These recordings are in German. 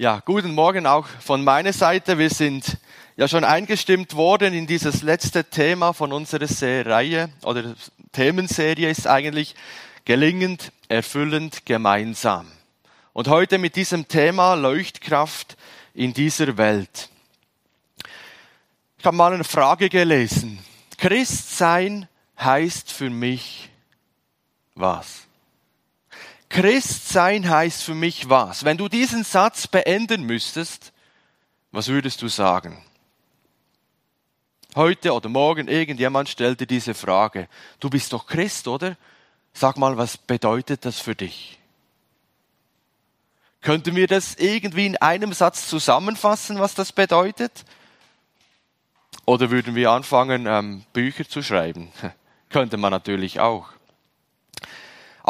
Ja, guten Morgen auch von meiner Seite. Wir sind ja schon eingestimmt worden in dieses letzte Thema von unserer Reihe oder Themenserie ist eigentlich gelingend, erfüllend, gemeinsam. Und heute mit diesem Thema Leuchtkraft in dieser Welt. Ich habe mal eine Frage gelesen. Christsein heißt für mich was? Christsein heißt für mich was? Wenn du diesen Satz beenden müsstest, was würdest du sagen? Heute oder morgen irgendjemand stellte diese Frage. Du bist doch Christ, oder? Sag mal, was bedeutet das für dich? Könnten wir das irgendwie in einem Satz zusammenfassen, was das bedeutet? Oder würden wir anfangen, ähm, Bücher zu schreiben? Könnte man natürlich auch.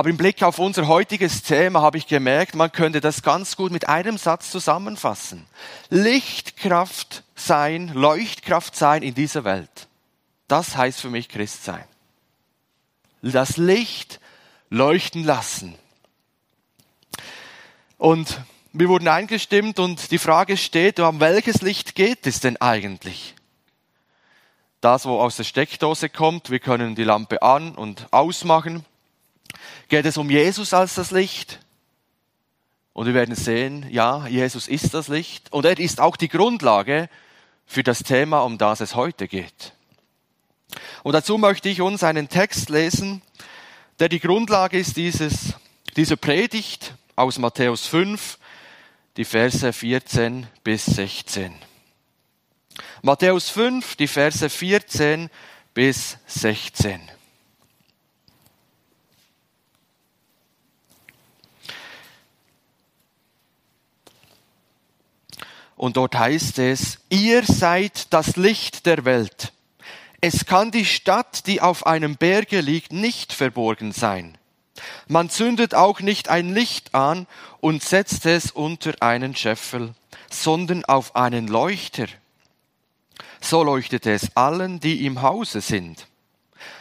Aber im Blick auf unser heutiges Thema habe ich gemerkt, man könnte das ganz gut mit einem Satz zusammenfassen. Lichtkraft sein, Leuchtkraft sein in dieser Welt. Das heißt für mich Christ sein. Das Licht leuchten lassen. Und wir wurden eingestimmt und die Frage steht, um welches Licht geht es denn eigentlich? Das, wo aus der Steckdose kommt, wir können die Lampe an und ausmachen. Geht es um Jesus als das Licht? Und wir werden sehen, ja, Jesus ist das Licht und er ist auch die Grundlage für das Thema, um das es heute geht. Und dazu möchte ich uns einen Text lesen, der die Grundlage ist dieses, dieser Predigt aus Matthäus 5, die Verse 14 bis 16. Matthäus 5, die Verse 14 bis 16. Und dort heißt es, ihr seid das Licht der Welt. Es kann die Stadt, die auf einem Berge liegt, nicht verborgen sein. Man zündet auch nicht ein Licht an und setzt es unter einen Scheffel, sondern auf einen Leuchter. So leuchtet es allen, die im Hause sind.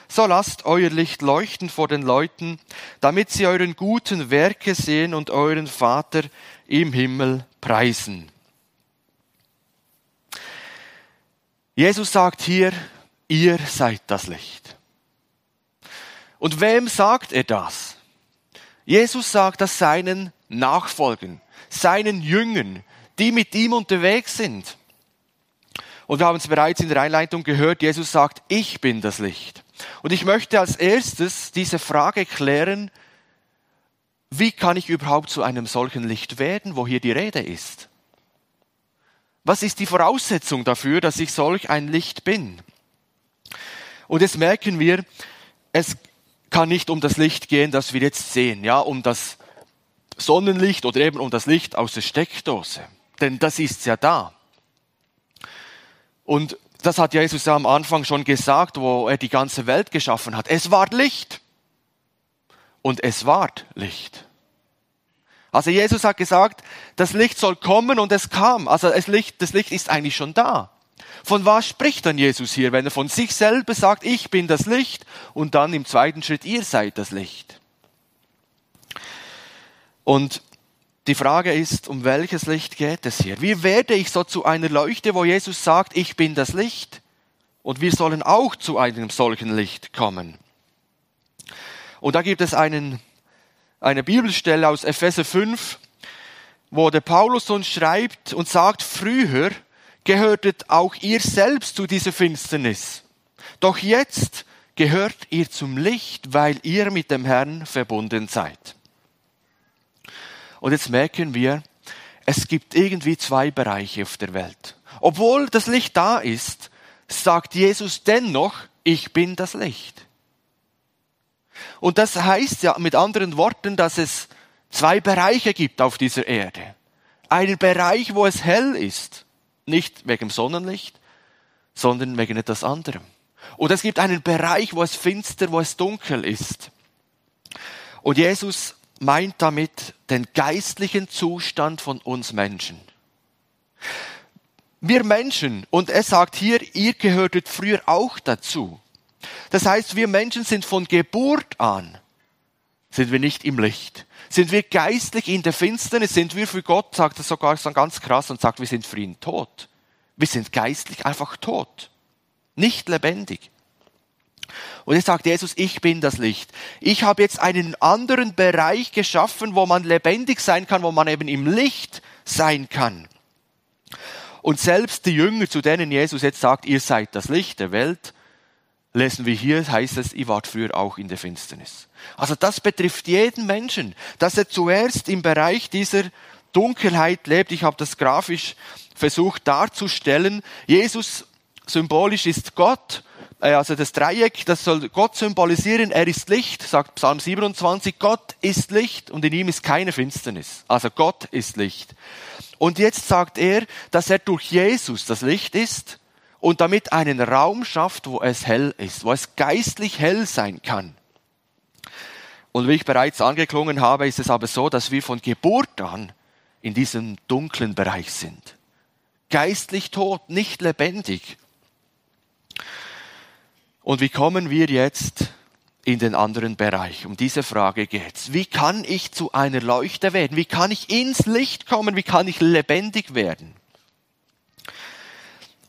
So lasst euer Licht leuchten vor den Leuten, damit sie euren guten Werke sehen und euren Vater im Himmel preisen. Jesus sagt hier, ihr seid das Licht. Und wem sagt er das? Jesus sagt das seinen Nachfolgen, seinen Jüngern, die mit ihm unterwegs sind. Und wir haben es bereits in der Einleitung gehört, Jesus sagt, ich bin das Licht. Und ich möchte als erstes diese Frage klären, wie kann ich überhaupt zu einem solchen Licht werden, wo hier die Rede ist? Was ist die Voraussetzung dafür, dass ich solch ein Licht bin? Und jetzt merken wir, es kann nicht um das Licht gehen, das wir jetzt sehen, ja, um das Sonnenlicht oder eben um das Licht aus der Steckdose. Denn das ist ja da. Und das hat Jesus ja am Anfang schon gesagt, wo er die ganze Welt geschaffen hat. Es war Licht. Und es ward Licht. Also Jesus hat gesagt, das Licht soll kommen und es kam. Also das Licht, das Licht ist eigentlich schon da. Von was spricht dann Jesus hier, wenn er von sich selber sagt, ich bin das Licht und dann im zweiten Schritt, ihr seid das Licht? Und die Frage ist, um welches Licht geht es hier? Wie werde ich so zu einer Leuchte, wo Jesus sagt, ich bin das Licht? Und wir sollen auch zu einem solchen Licht kommen. Und da gibt es einen eine Bibelstelle aus Epheser 5, wo der Paulus uns schreibt und sagt, früher gehörtet auch ihr selbst zu dieser Finsternis. Doch jetzt gehört ihr zum Licht, weil ihr mit dem Herrn verbunden seid. Und jetzt merken wir, es gibt irgendwie zwei Bereiche auf der Welt. Obwohl das Licht da ist, sagt Jesus dennoch, ich bin das Licht. Und das heißt ja mit anderen Worten, dass es zwei Bereiche gibt auf dieser Erde. Einen Bereich, wo es hell ist, nicht wegen Sonnenlicht, sondern wegen etwas anderem. Und es gibt einen Bereich, wo es finster, wo es dunkel ist. Und Jesus meint damit den geistlichen Zustand von uns Menschen. Wir Menschen, und er sagt hier, ihr gehörtet früher auch dazu. Das heißt, wir Menschen sind von Geburt an sind wir nicht im Licht. Sind wir geistlich in der Finsternis, sind wir für Gott, sagt er sogar so ganz krass und sagt, wir sind für ihn tot. Wir sind geistlich einfach tot. Nicht lebendig. Und jetzt sagt Jesus, ich bin das Licht. Ich habe jetzt einen anderen Bereich geschaffen, wo man lebendig sein kann, wo man eben im Licht sein kann. Und selbst die Jünger, zu denen Jesus jetzt sagt, ihr seid das Licht der Welt, lesen wir hier, heißt es, ihr wart früher auch in der Finsternis. Also das betrifft jeden Menschen, dass er zuerst im Bereich dieser Dunkelheit lebt. Ich habe das grafisch versucht darzustellen. Jesus symbolisch ist Gott, äh, also das Dreieck, das soll Gott symbolisieren. Er ist Licht, sagt Psalm 27. Gott ist Licht und in ihm ist keine Finsternis. Also Gott ist Licht. Und jetzt sagt er, dass er durch Jesus das Licht ist und damit einen Raum schafft, wo es hell ist, wo es geistlich hell sein kann. Und wie ich bereits angeklungen habe, ist es aber so, dass wir von Geburt an in diesem dunklen Bereich sind. Geistlich tot, nicht lebendig. Und wie kommen wir jetzt in den anderen Bereich? Um diese Frage geht's. Wie kann ich zu einer Leuchte werden? Wie kann ich ins Licht kommen? Wie kann ich lebendig werden?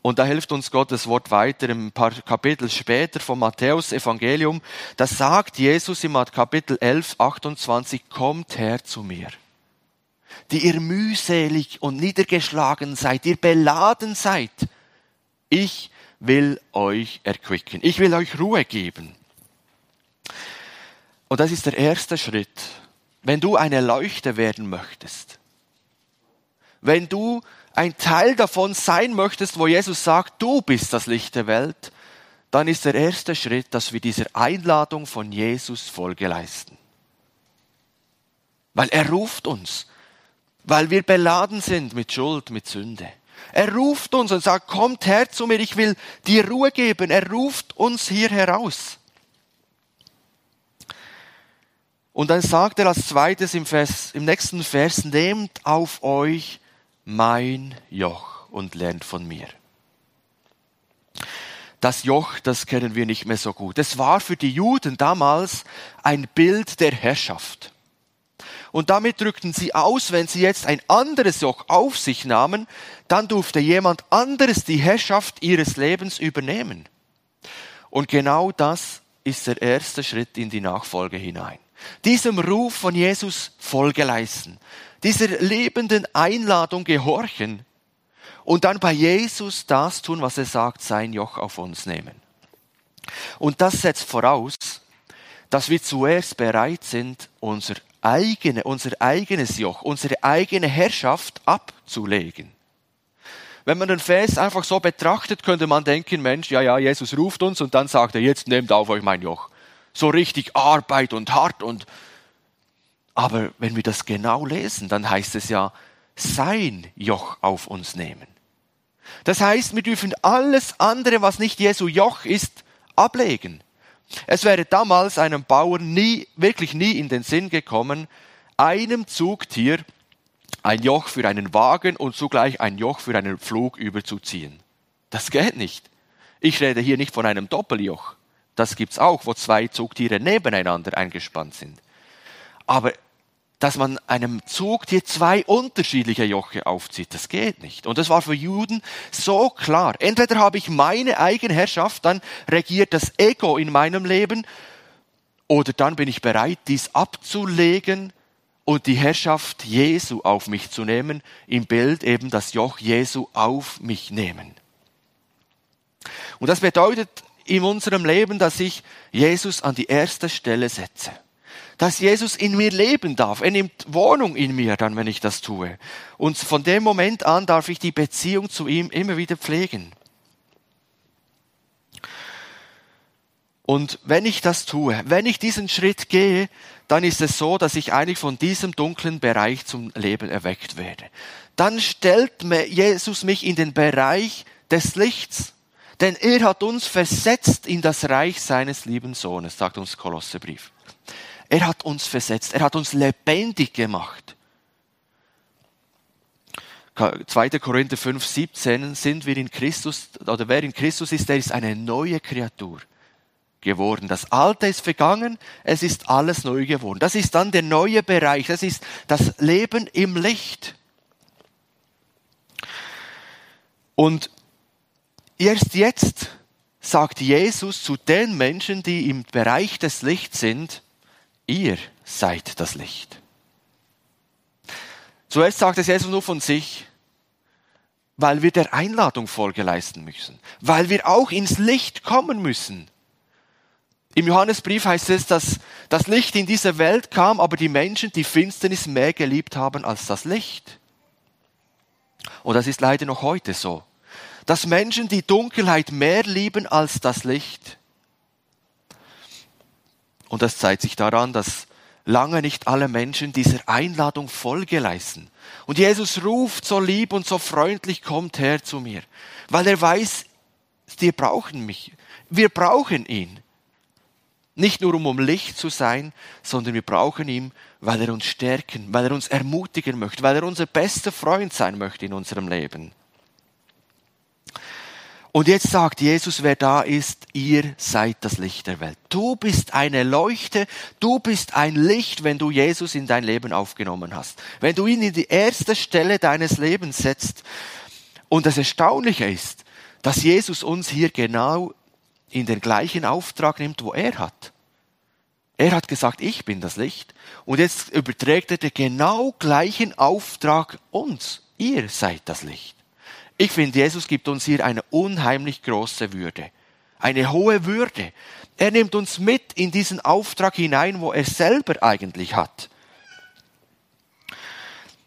Und da hilft uns Gottes Wort weiter ein paar Kapitel später vom Matthäus Evangelium. Da sagt Jesus im Kapitel 11, 28, kommt her zu mir, die ihr mühselig und niedergeschlagen seid, ihr beladen seid. Ich will euch erquicken. Ich will euch Ruhe geben. Und das ist der erste Schritt. Wenn du eine Leuchte werden möchtest, wenn du ein Teil davon sein möchtest, wo Jesus sagt, du bist das Licht der Welt, dann ist der erste Schritt, dass wir dieser Einladung von Jesus Folge leisten. Weil er ruft uns, weil wir beladen sind mit Schuld, mit Sünde. Er ruft uns und sagt, kommt her zu mir, ich will dir Ruhe geben. Er ruft uns hier heraus. Und dann sagt er als zweites im, Vers, im nächsten Vers, nehmt auf euch mein Joch und lernt von mir. Das Joch, das kennen wir nicht mehr so gut. Es war für die Juden damals ein Bild der Herrschaft. Und damit drückten sie aus, wenn sie jetzt ein anderes Joch auf sich nahmen, dann durfte jemand anderes die Herrschaft ihres Lebens übernehmen. Und genau das ist der erste Schritt in die Nachfolge hinein. Diesem Ruf von Jesus Folge leisten dieser lebenden Einladung gehorchen und dann bei Jesus das tun, was er sagt, sein Joch auf uns nehmen. Und das setzt voraus, dass wir zuerst bereit sind, unser, eigene, unser eigenes Joch, unsere eigene Herrschaft abzulegen. Wenn man den Vers einfach so betrachtet, könnte man denken, Mensch, ja, ja, Jesus ruft uns und dann sagt er, jetzt nehmt auf euch mein Joch. So richtig Arbeit und hart und aber wenn wir das genau lesen, dann heißt es ja, sein Joch auf uns nehmen. Das heißt, wir dürfen alles andere, was nicht Jesu Joch ist, ablegen. Es wäre damals einem Bauern nie, wirklich nie in den Sinn gekommen, einem Zugtier ein Joch für einen Wagen und zugleich ein Joch für einen Flug überzuziehen. Das geht nicht. Ich rede hier nicht von einem Doppeljoch. Das gibt's auch, wo zwei Zugtiere nebeneinander eingespannt sind. Aber dass man einem Zug hier zwei unterschiedliche Joche aufzieht, das geht nicht. Und das war für Juden so klar. Entweder habe ich meine eigene Herrschaft, dann regiert das Ego in meinem Leben, oder dann bin ich bereit, dies abzulegen und die Herrschaft Jesu auf mich zu nehmen, im Bild eben das Joch Jesu auf mich nehmen. Und das bedeutet in unserem Leben, dass ich Jesus an die erste Stelle setze dass Jesus in mir leben darf. Er nimmt Wohnung in mir dann, wenn ich das tue. Und von dem Moment an darf ich die Beziehung zu ihm immer wieder pflegen. Und wenn ich das tue, wenn ich diesen Schritt gehe, dann ist es so, dass ich eigentlich von diesem dunklen Bereich zum Leben erweckt werde. Dann stellt Jesus mich in den Bereich des Lichts. Denn er hat uns versetzt in das Reich seines lieben Sohnes, sagt uns Kolossebrief. Er hat uns versetzt. Er hat uns lebendig gemacht. 2. Korinther 5, 17 sind wir in Christus, oder wer in Christus ist, der ist eine neue Kreatur. geworden. Das Alte ist vergangen, es ist alles neu geworden. Das ist dann der neue Bereich, das ist das Leben im Licht. Und erst jetzt sagt Jesus zu den Menschen, die im Bereich des Lichts sind, ihr seid das Licht. Zuerst sagt es Jesus nur von sich, weil wir der Einladung Folge leisten müssen, weil wir auch ins Licht kommen müssen. Im Johannesbrief heißt es, dass das Licht in diese Welt kam, aber die Menschen die Finsternis mehr geliebt haben als das Licht. Und das ist leider noch heute so. Dass Menschen die Dunkelheit mehr lieben als das Licht. Und das zeigt sich daran, dass lange nicht alle Menschen dieser Einladung Folge leisten. Und Jesus ruft so lieb und so freundlich, kommt her zu mir, weil er weiß, wir brauchen mich. Wir brauchen ihn. Nicht nur um um Licht zu sein, sondern wir brauchen ihn, weil er uns stärken, weil er uns ermutigen möchte, weil er unser bester Freund sein möchte in unserem Leben. Und jetzt sagt Jesus, wer da ist, ihr seid das Licht der Welt. Du bist eine Leuchte, du bist ein Licht, wenn du Jesus in dein Leben aufgenommen hast. Wenn du ihn in die erste Stelle deines Lebens setzt. Und das Erstaunliche ist, dass Jesus uns hier genau in den gleichen Auftrag nimmt, wo er hat. Er hat gesagt, ich bin das Licht. Und jetzt überträgt er den genau gleichen Auftrag uns. Ihr seid das Licht. Ich finde, Jesus gibt uns hier eine unheimlich große Würde, eine hohe Würde. Er nimmt uns mit in diesen Auftrag hinein, wo er selber eigentlich hat.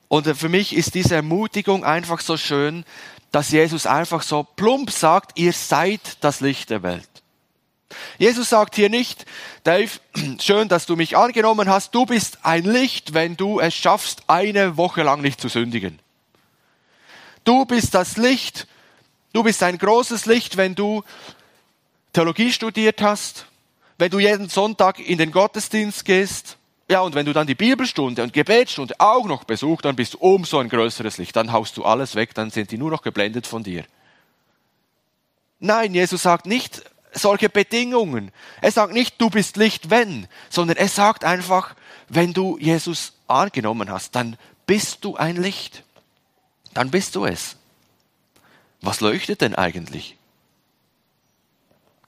Und für mich ist diese Ermutigung einfach so schön, dass Jesus einfach so plump sagt, ihr seid das Licht der Welt. Jesus sagt hier nicht, Dave, schön, dass du mich angenommen hast, du bist ein Licht, wenn du es schaffst, eine Woche lang nicht zu sündigen. Du bist das Licht. Du bist ein großes Licht, wenn du Theologie studiert hast, wenn du jeden Sonntag in den Gottesdienst gehst. Ja, und wenn du dann die Bibelstunde und Gebetsstunde auch noch besuchst, dann bist du umso ein größeres Licht. Dann haust du alles weg, dann sind die nur noch geblendet von dir. Nein, Jesus sagt nicht solche Bedingungen. Er sagt nicht, du bist Licht, wenn, sondern er sagt einfach, wenn du Jesus angenommen hast, dann bist du ein Licht dann bist du es. Was leuchtet denn eigentlich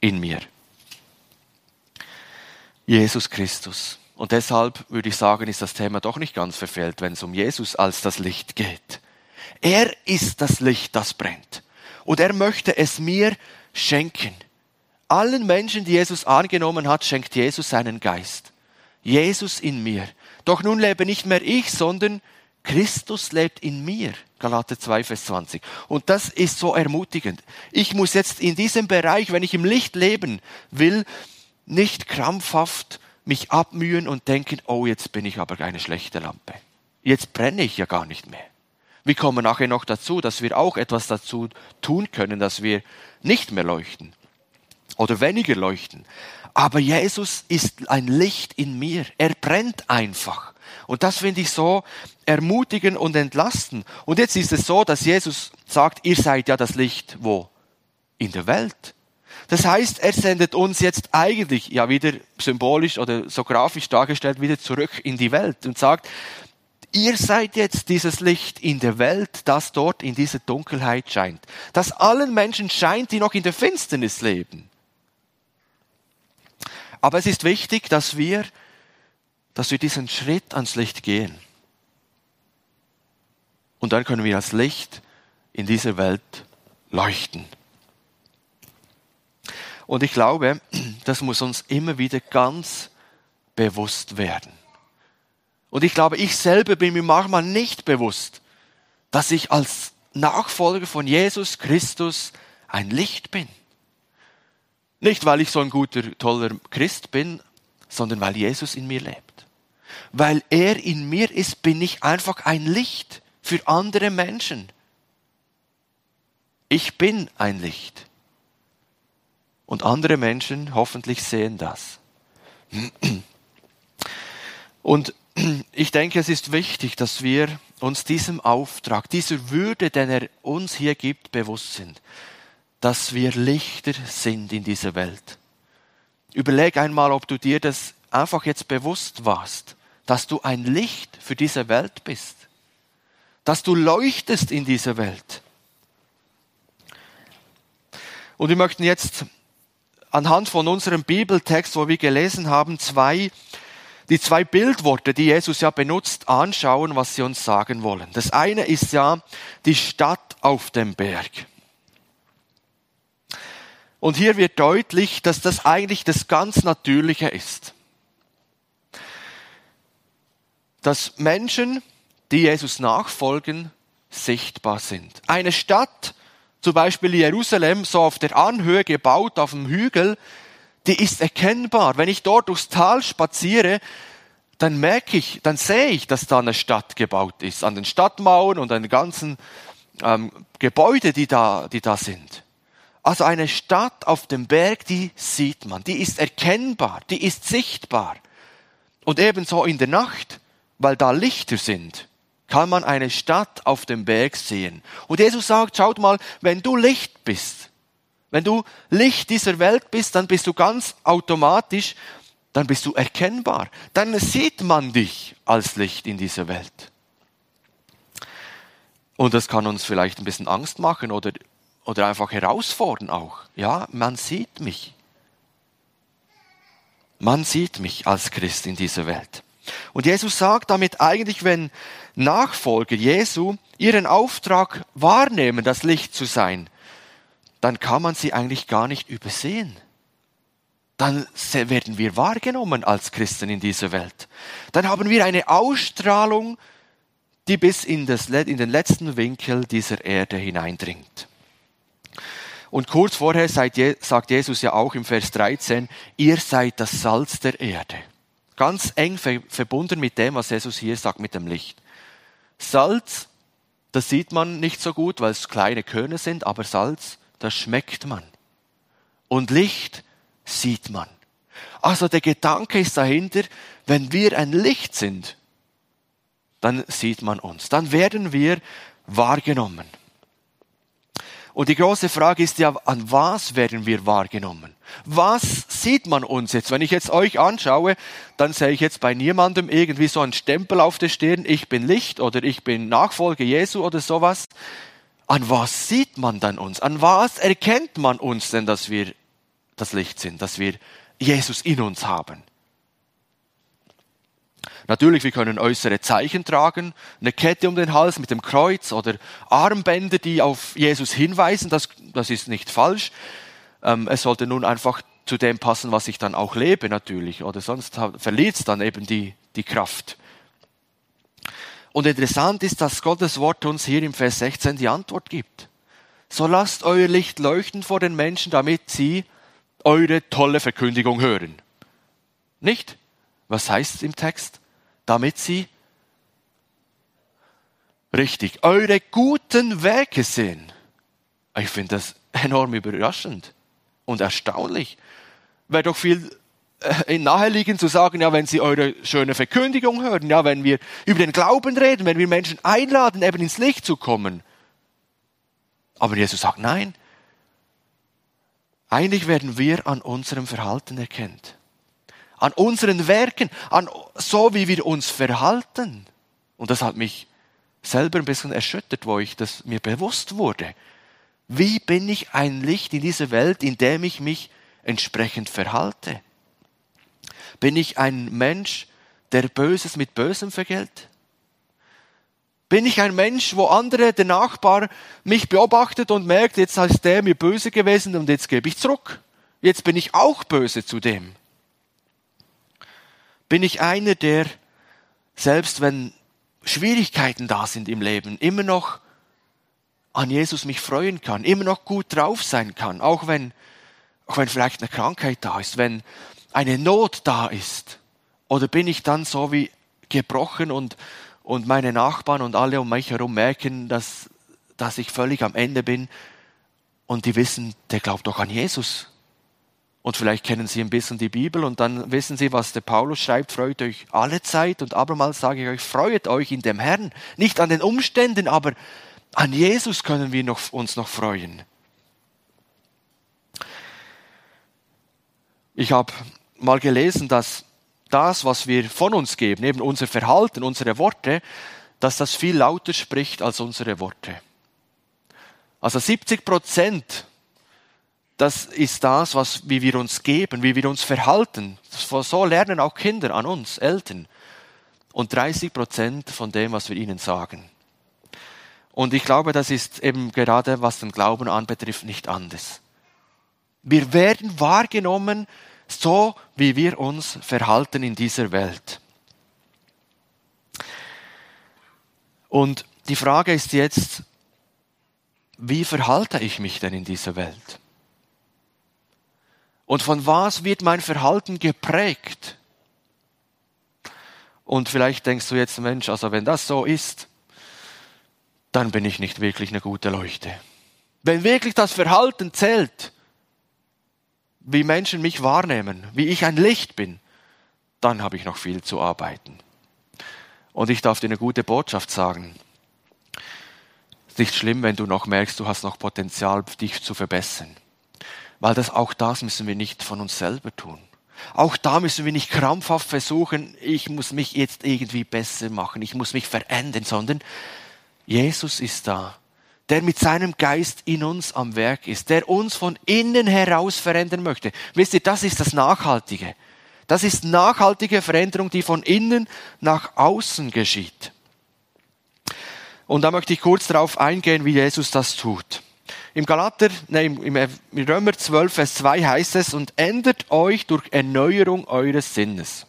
in mir? Jesus Christus. Und deshalb würde ich sagen, ist das Thema doch nicht ganz verfehlt, wenn es um Jesus als das Licht geht. Er ist das Licht, das brennt. Und er möchte es mir schenken. Allen Menschen, die Jesus angenommen hat, schenkt Jesus seinen Geist. Jesus in mir. Doch nun lebe nicht mehr ich, sondern Christus lebt in mir. Galater 2, Vers 20. Und das ist so ermutigend. Ich muss jetzt in diesem Bereich, wenn ich im Licht leben will, nicht krampfhaft mich abmühen und denken, oh, jetzt bin ich aber eine schlechte Lampe. Jetzt brenne ich ja gar nicht mehr. Wir kommen nachher noch dazu, dass wir auch etwas dazu tun können, dass wir nicht mehr leuchten oder weniger leuchten. Aber Jesus ist ein Licht in mir. Er brennt einfach. Und das finde ich so ermutigen und entlasten. Und jetzt ist es so, dass Jesus sagt, ihr seid ja das Licht wo? In der Welt. Das heißt, er sendet uns jetzt eigentlich, ja wieder symbolisch oder so grafisch dargestellt, wieder zurück in die Welt und sagt, ihr seid jetzt dieses Licht in der Welt, das dort in dieser Dunkelheit scheint. Das allen Menschen scheint, die noch in der Finsternis leben. Aber es ist wichtig, dass wir dass wir diesen Schritt ans Licht gehen. Und dann können wir als Licht in dieser Welt leuchten. Und ich glaube, das muss uns immer wieder ganz bewusst werden. Und ich glaube, ich selber bin mir manchmal nicht bewusst, dass ich als Nachfolger von Jesus Christus ein Licht bin. Nicht, weil ich so ein guter, toller Christ bin, sondern weil Jesus in mir lebt weil er in mir ist, bin ich einfach ein Licht für andere Menschen. Ich bin ein Licht. Und andere Menschen hoffentlich sehen das. Und ich denke, es ist wichtig, dass wir uns diesem Auftrag, dieser Würde, den er uns hier gibt, bewusst sind, dass wir Lichter sind in dieser Welt. Überleg einmal, ob du dir das einfach jetzt bewusst warst, dass du ein Licht für diese Welt bist, dass du leuchtest in dieser Welt. Und wir möchten jetzt anhand von unserem Bibeltext, wo wir gelesen haben, zwei, die zwei Bildworte, die Jesus ja benutzt, anschauen, was sie uns sagen wollen. Das eine ist ja die Stadt auf dem Berg. Und hier wird deutlich, dass das eigentlich das ganz Natürliche ist. Dass Menschen, die Jesus nachfolgen, sichtbar sind. Eine Stadt, zum Beispiel Jerusalem, so auf der Anhöhe gebaut, auf dem Hügel, die ist erkennbar. Wenn ich dort durchs Tal spaziere, dann merke ich, dann sehe ich, dass da eine Stadt gebaut ist, an den Stadtmauern und an den ganzen ähm, Gebäude, die da, die da sind. Also eine Stadt auf dem Berg, die sieht man, die ist erkennbar, die ist sichtbar. Und ebenso in der Nacht, weil da Lichter sind, kann man eine Stadt auf dem Berg sehen. Und Jesus sagt, schaut mal, wenn du Licht bist, wenn du Licht dieser Welt bist, dann bist du ganz automatisch, dann bist du erkennbar. Dann sieht man dich als Licht in dieser Welt. Und das kann uns vielleicht ein bisschen Angst machen oder, oder einfach herausfordern auch. Ja, man sieht mich. Man sieht mich als Christ in dieser Welt. Und Jesus sagt damit eigentlich, wenn Nachfolger Jesu ihren Auftrag wahrnehmen, das Licht zu sein, dann kann man sie eigentlich gar nicht übersehen. Dann werden wir wahrgenommen als Christen in dieser Welt. Dann haben wir eine Ausstrahlung, die bis in, das, in den letzten Winkel dieser Erde hineindringt. Und kurz vorher sagt Jesus ja auch im Vers 13, ihr seid das Salz der Erde. Ganz eng verbunden mit dem, was Jesus hier sagt, mit dem Licht. Salz, das sieht man nicht so gut, weil es kleine Körner sind, aber Salz, das schmeckt man. Und Licht sieht man. Also der Gedanke ist dahinter, wenn wir ein Licht sind, dann sieht man uns, dann werden wir wahrgenommen. Und die große Frage ist ja, an was werden wir wahrgenommen? Was sieht man uns jetzt? Wenn ich jetzt euch anschaue, dann sehe ich jetzt bei niemandem irgendwie so einen Stempel auf der Stirn, ich bin Licht oder ich bin Nachfolger Jesu oder sowas. An was sieht man dann uns? An was erkennt man uns denn, dass wir das Licht sind, dass wir Jesus in uns haben? Natürlich, wir können äußere Zeichen tragen, eine Kette um den Hals mit dem Kreuz oder Armbänder, die auf Jesus hinweisen, das, das ist nicht falsch. Ähm, es sollte nun einfach zu dem passen, was ich dann auch lebe natürlich, oder sonst verliert es dann eben die, die Kraft. Und interessant ist, dass Gottes Wort uns hier im Vers 16 die Antwort gibt. So lasst euer Licht leuchten vor den Menschen, damit sie eure tolle Verkündigung hören. Nicht? Was heißt es im Text? Damit sie richtig eure guten Werke sehen. Ich finde das enorm überraschend und erstaunlich. Wäre doch viel äh, naheliegend zu sagen, ja, wenn Sie eure schöne Verkündigung hören, ja, wenn wir über den Glauben reden, wenn wir Menschen einladen, eben ins Licht zu kommen. Aber Jesus sagt, nein. Eigentlich werden wir an unserem Verhalten erkennt an unseren Werken, an so wie wir uns verhalten. Und das hat mich selber ein bisschen erschüttert, wo ich das mir bewusst wurde. Wie bin ich ein Licht in dieser Welt, in dem ich mich entsprechend verhalte? Bin ich ein Mensch, der Böses mit Bösem vergelt? Bin ich ein Mensch, wo andere, der Nachbar, mich beobachtet und merkt, jetzt ist der mir böse gewesen und jetzt gebe ich zurück. Jetzt bin ich auch böse zu dem. Bin ich einer, der, selbst wenn Schwierigkeiten da sind im Leben, immer noch an Jesus mich freuen kann, immer noch gut drauf sein kann, auch wenn, auch wenn vielleicht eine Krankheit da ist, wenn eine Not da ist? Oder bin ich dann so wie gebrochen und, und meine Nachbarn und alle um mich herum merken, dass, dass ich völlig am Ende bin und die wissen, der glaubt doch an Jesus. Und vielleicht kennen Sie ein bisschen die Bibel und dann wissen Sie, was der Paulus schreibt, freut euch alle Zeit. Und abermals sage ich euch, freut euch in dem Herrn. Nicht an den Umständen, aber an Jesus können wir noch, uns noch freuen. Ich habe mal gelesen, dass das, was wir von uns geben, eben unser Verhalten, unsere Worte, dass das viel lauter spricht als unsere Worte. Also 70 Prozent, das ist das, was, wie wir uns geben, wie wir uns verhalten. So lernen auch Kinder an uns, Eltern. Und 30 Prozent von dem, was wir ihnen sagen. Und ich glaube, das ist eben gerade, was den Glauben anbetrifft, nicht anders. Wir werden wahrgenommen, so wie wir uns verhalten in dieser Welt. Und die Frage ist jetzt, wie verhalte ich mich denn in dieser Welt? Und von was wird mein Verhalten geprägt? Und vielleicht denkst du jetzt, Mensch, also wenn das so ist, dann bin ich nicht wirklich eine gute Leuchte. Wenn wirklich das Verhalten zählt, wie Menschen mich wahrnehmen, wie ich ein Licht bin, dann habe ich noch viel zu arbeiten. Und ich darf dir eine gute Botschaft sagen. Es ist nicht schlimm, wenn du noch merkst, du hast noch Potenzial, dich zu verbessern. Weil das, auch das müssen wir nicht von uns selber tun. Auch da müssen wir nicht krampfhaft versuchen, ich muss mich jetzt irgendwie besser machen, ich muss mich verändern, sondern Jesus ist da der mit seinem Geist in uns am Werk ist, der uns von innen heraus verändern möchte. Wisst ihr, das ist das Nachhaltige. Das ist nachhaltige Veränderung, die von innen nach außen geschieht. Und da möchte ich kurz darauf eingehen, wie Jesus das tut. Im Galater, nee, im Römer 12, Vers 2 heißt es, und ändert euch durch Erneuerung eures Sinnes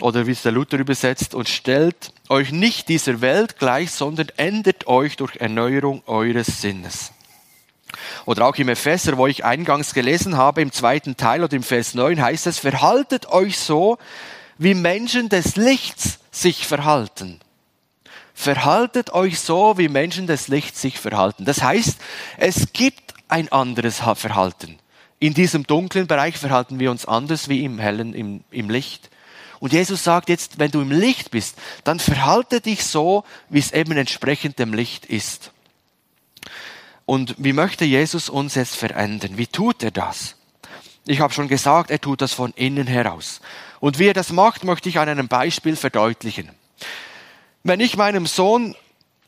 oder wie es der Luther übersetzt, und stellt euch nicht dieser Welt gleich, sondern ändert euch durch Erneuerung eures Sinnes. Oder auch im Epheser, wo ich eingangs gelesen habe, im zweiten Teil oder im Vers 9 heißt es, verhaltet euch so, wie Menschen des Lichts sich verhalten. Verhaltet euch so, wie Menschen des Lichts sich verhalten. Das heißt, es gibt ein anderes Verhalten. In diesem dunklen Bereich verhalten wir uns anders wie im hellen, im, im Licht. Und Jesus sagt jetzt, wenn du im Licht bist, dann verhalte dich so, wie es eben entsprechend dem Licht ist. Und wie möchte Jesus uns jetzt verändern? Wie tut er das? Ich habe schon gesagt, er tut das von innen heraus. Und wie er das macht, möchte ich an einem Beispiel verdeutlichen. Wenn ich meinem Sohn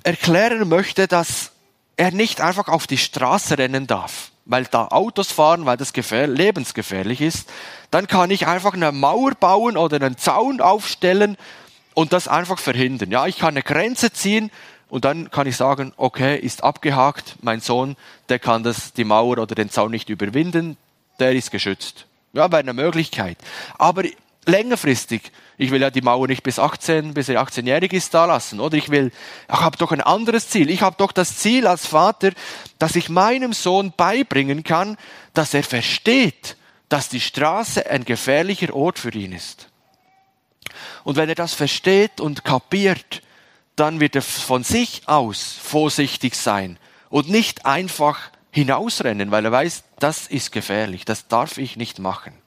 erklären möchte, dass er nicht einfach auf die Straße rennen darf, weil da Autos fahren, weil das lebensgefährlich ist, dann kann ich einfach eine Mauer bauen oder einen Zaun aufstellen und das einfach verhindern. Ja, ich kann eine Grenze ziehen und dann kann ich sagen, okay, ist abgehakt, mein Sohn, der kann das, die Mauer oder den Zaun nicht überwinden, der ist geschützt. Ja, wäre eine Möglichkeit. Aber längerfristig, ich will ja die Mauer nicht bis 18, bis er 18-jährig ist, da lassen, oder? Ich will, ich habe doch ein anderes Ziel. Ich habe doch das Ziel als Vater, dass ich meinem Sohn beibringen kann, dass er versteht, dass die Straße ein gefährlicher Ort für ihn ist. Und wenn er das versteht und kapiert, dann wird er von sich aus vorsichtig sein und nicht einfach hinausrennen, weil er weiß, das ist gefährlich, das darf ich nicht machen.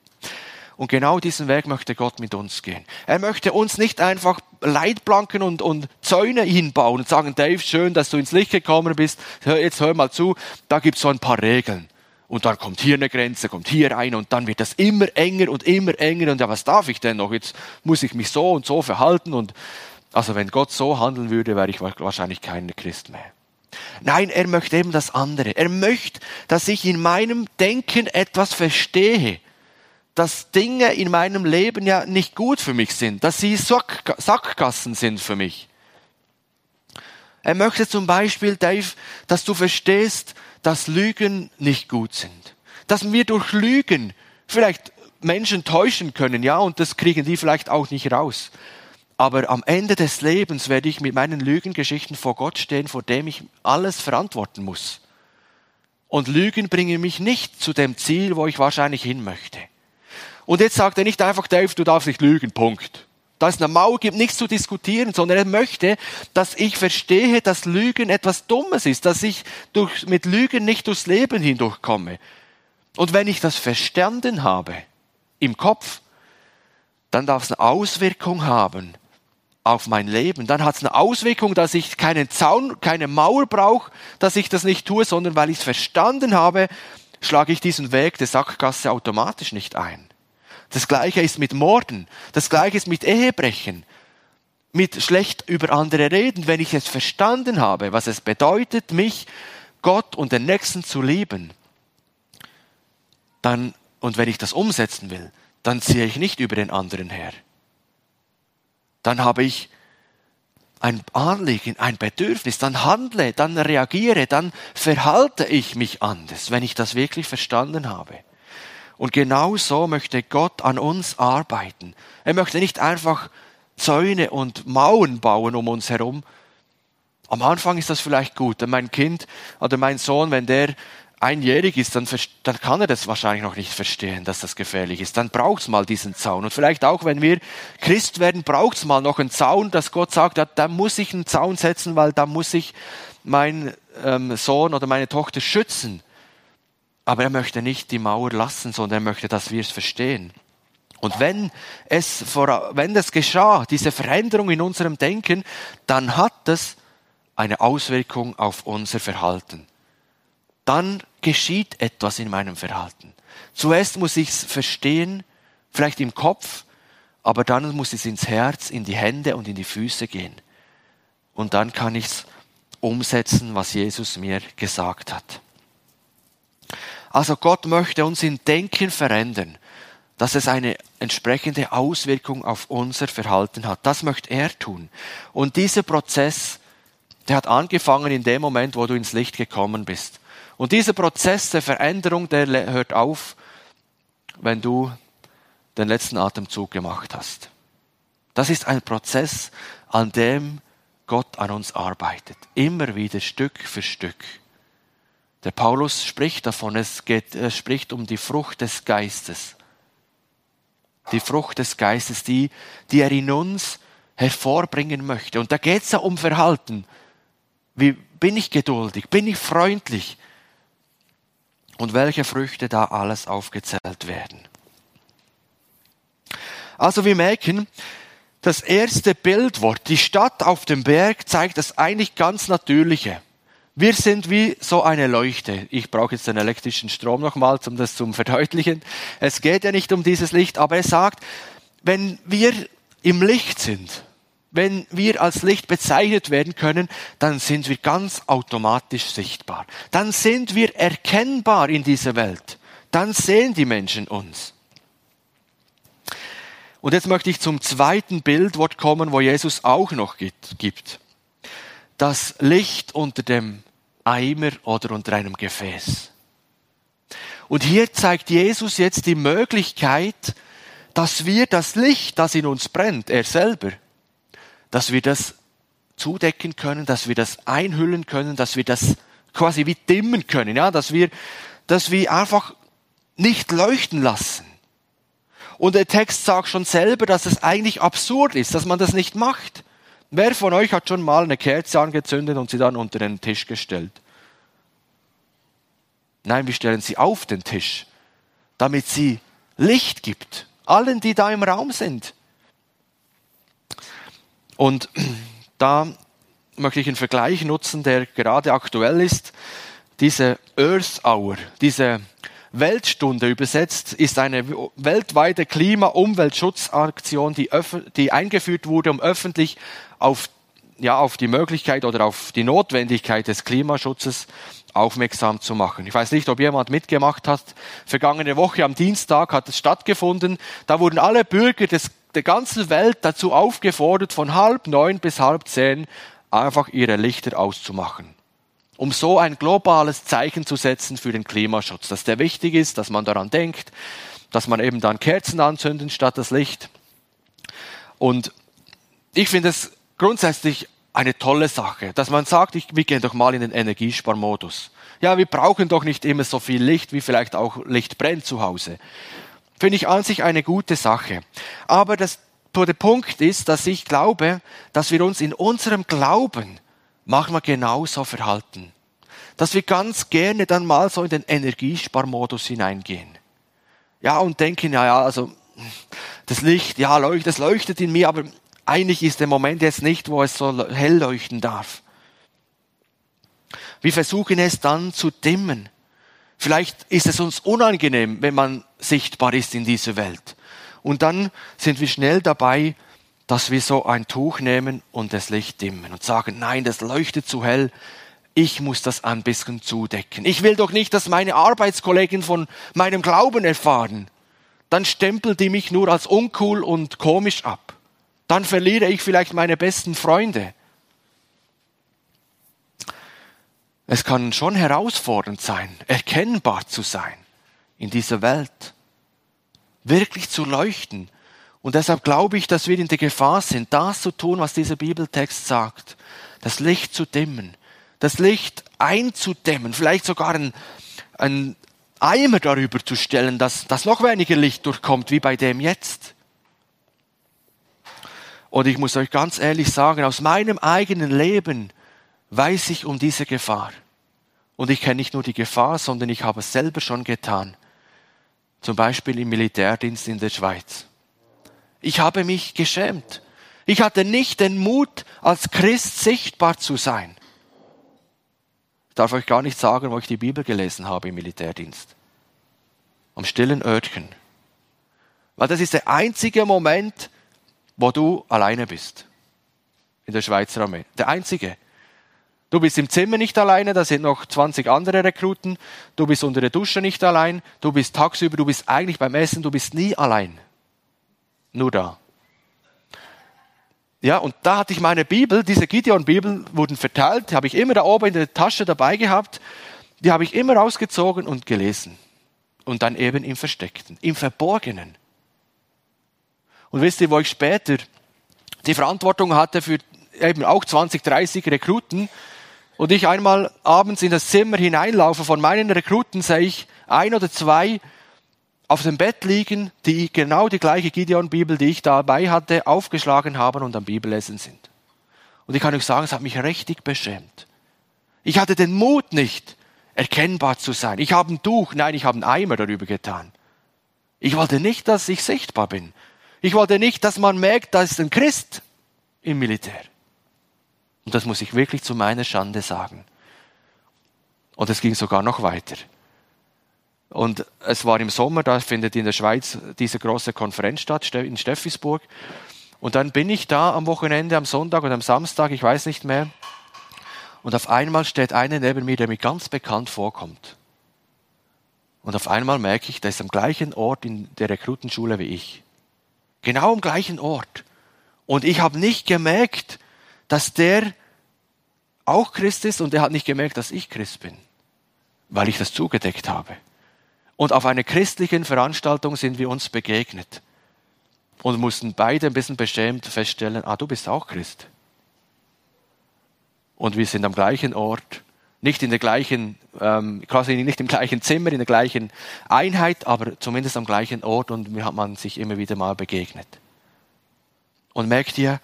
Und genau diesen Weg möchte Gott mit uns gehen. Er möchte uns nicht einfach Leitplanken und, und Zäune hinbauen und sagen, Dave, schön, dass du ins Licht gekommen bist. Jetzt hör mal zu, da gibt's so ein paar Regeln. Und dann kommt hier eine Grenze, kommt hier eine und dann wird das immer enger und immer enger. Und ja, was darf ich denn noch? Jetzt muss ich mich so und so verhalten. Und also wenn Gott so handeln würde, wäre ich wahrscheinlich kein Christ mehr. Nein, er möchte eben das andere. Er möchte, dass ich in meinem Denken etwas verstehe. Dass Dinge in meinem Leben ja nicht gut für mich sind. Dass sie Sackgassen sind für mich. Er möchte zum Beispiel, Dave, dass du verstehst, dass Lügen nicht gut sind. Dass wir durch Lügen vielleicht Menschen täuschen können, ja, und das kriegen die vielleicht auch nicht raus. Aber am Ende des Lebens werde ich mit meinen Lügengeschichten vor Gott stehen, vor dem ich alles verantworten muss. Und Lügen bringen mich nicht zu dem Ziel, wo ich wahrscheinlich hin möchte. Und jetzt sagt er nicht einfach, Dave, du darfst nicht lügen, Punkt da es eine Mauer gibt, nichts zu diskutieren, sondern er möchte, dass ich verstehe, dass Lügen etwas Dummes ist, dass ich durch, mit Lügen nicht durchs Leben hindurchkomme. Und wenn ich das verstanden habe, im Kopf, dann darf es eine Auswirkung haben auf mein Leben. Dann hat es eine Auswirkung, dass ich keinen Zaun, keine Mauer brauche, dass ich das nicht tue, sondern weil ich es verstanden habe, schlage ich diesen Weg der Sackgasse automatisch nicht ein. Das gleiche ist mit Morden, das gleiche ist mit Ehebrechen, mit schlecht über andere reden, wenn ich es verstanden habe, was es bedeutet, mich, Gott und den Nächsten zu lieben, dann, und wenn ich das umsetzen will, dann ziehe ich nicht über den anderen her. Dann habe ich ein Anliegen, ein Bedürfnis, dann handle, dann reagiere, dann verhalte ich mich anders, wenn ich das wirklich verstanden habe. Und genau so möchte Gott an uns arbeiten. Er möchte nicht einfach Zäune und Mauern bauen um uns herum. Am Anfang ist das vielleicht gut. Mein Kind oder mein Sohn, wenn der einjährig ist, dann, dann kann er das wahrscheinlich noch nicht verstehen, dass das gefährlich ist. Dann braucht's mal diesen Zaun. Und vielleicht auch, wenn wir Christ werden, braucht's mal noch einen Zaun, dass Gott sagt, ja, da muss ich einen Zaun setzen, weil da muss ich meinen ähm, Sohn oder meine Tochter schützen. Aber er möchte nicht die Mauer lassen, sondern er möchte, dass wir es verstehen. Und wenn es, vor, wenn das geschah, diese Veränderung in unserem Denken, dann hat das eine Auswirkung auf unser Verhalten dann geschieht etwas in meinem Verhalten. Zuerst muss ich es verstehen, vielleicht im Kopf, aber dann muss es ins Herz, in die Hände und in die Füße gehen. Und dann kann ich es umsetzen, was Jesus mir gesagt hat. Also Gott möchte uns im Denken verändern, dass es eine entsprechende Auswirkung auf unser Verhalten hat. Das möchte er tun. Und dieser Prozess, der hat angefangen in dem Moment, wo du ins Licht gekommen bist. Und dieser Prozess der Veränderung, der hört auf, wenn du den letzten Atemzug gemacht hast. Das ist ein Prozess, an dem Gott an uns arbeitet. Immer wieder Stück für Stück. Der Paulus spricht davon, es geht, er spricht um die Frucht des Geistes. Die Frucht des Geistes, die, die er in uns hervorbringen möchte. Und da geht es ja um Verhalten. Wie bin ich geduldig? Bin ich freundlich? und welche Früchte da alles aufgezählt werden. Also wir merken, das erste Bildwort, die Stadt auf dem Berg, zeigt das eigentlich ganz Natürliche. Wir sind wie so eine Leuchte. Ich brauche jetzt den elektrischen Strom nochmal, um das zu verdeutlichen. Es geht ja nicht um dieses Licht, aber er sagt, wenn wir im Licht sind, wenn wir als Licht bezeichnet werden können, dann sind wir ganz automatisch sichtbar. Dann sind wir erkennbar in dieser Welt. Dann sehen die Menschen uns. Und jetzt möchte ich zum zweiten Bildwort kommen, wo Jesus auch noch gibt. Das Licht unter dem Eimer oder unter einem Gefäß. Und hier zeigt Jesus jetzt die Möglichkeit, dass wir das Licht, das in uns brennt, er selber, dass wir das zudecken können, dass wir das einhüllen können, dass wir das quasi wie dimmen können, ja, dass wir, dass wir einfach nicht leuchten lassen. Und der Text sagt schon selber, dass es eigentlich absurd ist, dass man das nicht macht. Wer von euch hat schon mal eine Kerze angezündet und sie dann unter den Tisch gestellt? Nein, wir stellen sie auf den Tisch, damit sie Licht gibt. Allen, die da im Raum sind. Und da möchte ich einen Vergleich nutzen, der gerade aktuell ist. Diese Earth Hour, diese Weltstunde übersetzt, ist eine weltweite Klima-Umweltschutzaktion, die, die eingeführt wurde, um öffentlich auf, ja, auf die Möglichkeit oder auf die Notwendigkeit des Klimaschutzes aufmerksam zu machen. Ich weiß nicht, ob jemand mitgemacht hat. Vergangene Woche am Dienstag hat es stattgefunden. Da wurden alle Bürger des der ganzen Welt dazu aufgefordert, von halb neun bis halb zehn einfach ihre Lichter auszumachen. Um so ein globales Zeichen zu setzen für den Klimaschutz, dass der wichtig ist, dass man daran denkt, dass man eben dann Kerzen anzündet statt das Licht. Und ich finde es grundsätzlich eine tolle Sache, dass man sagt, ich, wir gehen doch mal in den Energiesparmodus. Ja, wir brauchen doch nicht immer so viel Licht, wie vielleicht auch Licht brennt zu Hause finde ich an sich eine gute Sache. Aber das, der Punkt ist, dass ich glaube, dass wir uns in unserem Glauben manchmal genauso verhalten. Dass wir ganz gerne dann mal so in den Energiesparmodus hineingehen. Ja, und denken, ja, ja, also, das Licht, ja, leuchtet, das leuchtet in mir, aber eigentlich ist der Moment jetzt nicht, wo es so hell leuchten darf. Wir versuchen es dann zu dimmen. Vielleicht ist es uns unangenehm, wenn man sichtbar ist in dieser Welt. Und dann sind wir schnell dabei, dass wir so ein Tuch nehmen und das Licht dimmen und sagen, nein, das leuchtet zu hell, ich muss das ein bisschen zudecken. Ich will doch nicht, dass meine Arbeitskollegen von meinem Glauben erfahren. Dann stempelt die mich nur als uncool und komisch ab. Dann verliere ich vielleicht meine besten Freunde. Es kann schon herausfordernd sein, erkennbar zu sein in dieser Welt, wirklich zu leuchten. Und deshalb glaube ich, dass wir in der Gefahr sind, das zu tun, was dieser Bibeltext sagt, das Licht zu dimmen, das Licht einzudämmen, vielleicht sogar ein, ein Eimer darüber zu stellen, dass, dass noch weniger Licht durchkommt, wie bei dem jetzt. Und ich muss euch ganz ehrlich sagen, aus meinem eigenen Leben weiß ich um diese Gefahr. Und ich kenne nicht nur die Gefahr, sondern ich habe es selber schon getan. Zum Beispiel im Militärdienst in der Schweiz. Ich habe mich geschämt. Ich hatte nicht den Mut, als Christ sichtbar zu sein. Ich darf euch gar nicht sagen, wo ich die Bibel gelesen habe im Militärdienst. Am stillen Örtchen. Weil das ist der einzige Moment, wo du alleine bist. In der Schweizer Armee. Der einzige. Du bist im Zimmer nicht alleine, da sind noch 20 andere Rekruten. Du bist unter der Dusche nicht allein. Du bist tagsüber, du bist eigentlich beim Essen, du bist nie allein. Nur da. Ja, und da hatte ich meine Bibel, diese Gideon-Bibel wurden verteilt, die habe ich immer da oben in der Tasche dabei gehabt. Die habe ich immer rausgezogen und gelesen. Und dann eben im Versteckten, im Verborgenen. Und wisst ihr, wo ich später die Verantwortung hatte für eben auch 20, 30 Rekruten und ich einmal abends in das Zimmer hineinlaufe von meinen Rekruten, sehe ich ein oder zwei auf dem Bett liegen, die genau die gleiche Gideon-Bibel, die ich dabei hatte, aufgeschlagen haben und am Bibellesen sind. Und ich kann euch sagen, es hat mich richtig beschämt. Ich hatte den Mut nicht, erkennbar zu sein. Ich habe ein Tuch, nein, ich habe einen Eimer darüber getan. Ich wollte nicht, dass ich sichtbar bin. Ich wollte nicht, dass man merkt, da ist ein Christ im Militär. Und das muss ich wirklich zu meiner Schande sagen. Und es ging sogar noch weiter. Und es war im Sommer, da findet in der Schweiz diese große Konferenz statt, in Steffisburg. Und dann bin ich da am Wochenende, am Sonntag oder am Samstag, ich weiß nicht mehr. Und auf einmal steht einer neben mir, der mir ganz bekannt vorkommt. Und auf einmal merke ich, der ist am gleichen Ort in der Rekrutenschule wie ich. Genau am gleichen Ort. Und ich habe nicht gemerkt, dass der auch Christ ist und er hat nicht gemerkt, dass ich Christ bin, weil ich das zugedeckt habe. Und auf einer christlichen Veranstaltung sind wir uns begegnet und mussten beide ein bisschen beschämt feststellen, ah, du bist auch Christ. Und wir sind am gleichen Ort, nicht in der gleichen, ähm, quasi nicht im gleichen Zimmer, in der gleichen Einheit, aber zumindest am gleichen Ort und mir hat man sich immer wieder mal begegnet. Und merkt ihr,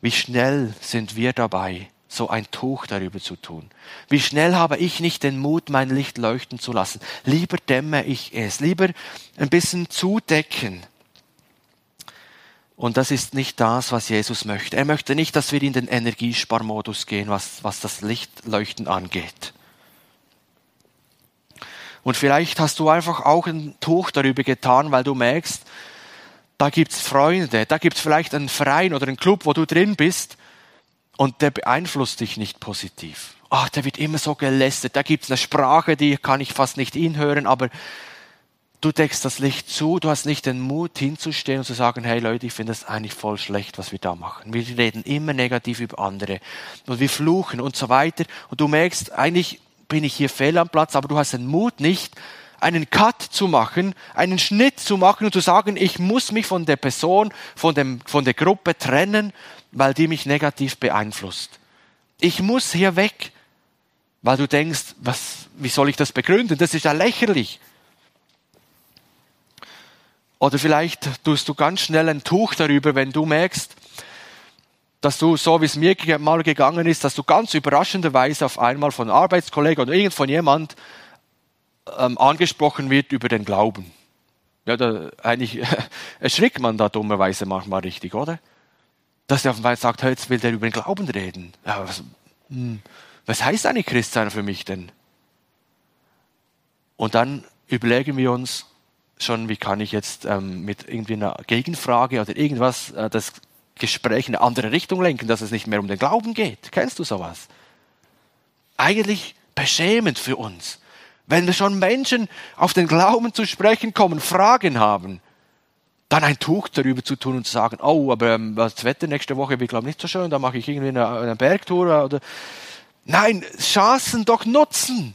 wie schnell sind wir dabei, so ein Tuch darüber zu tun? Wie schnell habe ich nicht den Mut, mein Licht leuchten zu lassen? Lieber dämme ich es, lieber ein bisschen zudecken. Und das ist nicht das, was Jesus möchte. Er möchte nicht, dass wir in den Energiesparmodus gehen, was, was das Lichtleuchten angeht. Und vielleicht hast du einfach auch ein Tuch darüber getan, weil du merkst, da gibt's Freunde, da gibt's vielleicht einen Verein oder einen Club, wo du drin bist, und der beeinflusst dich nicht positiv. Ach, der wird immer so gelästert. Da gibt's eine Sprache, die kann ich fast nicht hinhören, aber du deckst das Licht zu, du hast nicht den Mut hinzustehen und zu sagen, hey Leute, ich finde das eigentlich voll schlecht, was wir da machen. Wir reden immer negativ über andere und wir fluchen und so weiter. Und du merkst, eigentlich bin ich hier fehl am Platz, aber du hast den Mut nicht, einen Cut zu machen, einen Schnitt zu machen und zu sagen, ich muss mich von der Person, von, dem, von der Gruppe trennen, weil die mich negativ beeinflusst. Ich muss hier weg, weil du denkst, was, wie soll ich das begründen? Das ist ja lächerlich. Oder vielleicht tust du ganz schnell ein Tuch darüber, wenn du merkst, dass du, so wie es mir mal gegangen ist, dass du ganz überraschenderweise auf einmal von Arbeitskollegen oder irgend von jemand ähm, angesprochen wird über den Glauben. Ja, da, eigentlich erschrickt man da dummerweise manchmal richtig, oder? Dass er auf einmal sagt, hey, jetzt will der über den Glauben reden. Ja, was, hm, was heißt eigentlich Christsein für mich denn? Und dann überlegen wir uns schon, wie kann ich jetzt ähm, mit irgendwie einer Gegenfrage oder irgendwas äh, das Gespräch in eine andere Richtung lenken, dass es nicht mehr um den Glauben geht. Kennst du sowas? Eigentlich beschämend für uns. Wenn wir schon Menschen auf den Glauben zu sprechen kommen, Fragen haben, dann ein Tuch darüber zu tun und zu sagen, oh, aber ähm, das Wetter nächste Woche wird, glaube ich, nicht so schön, da mache ich irgendwie eine, eine Bergtour oder. Nein, Chancen doch nutzen.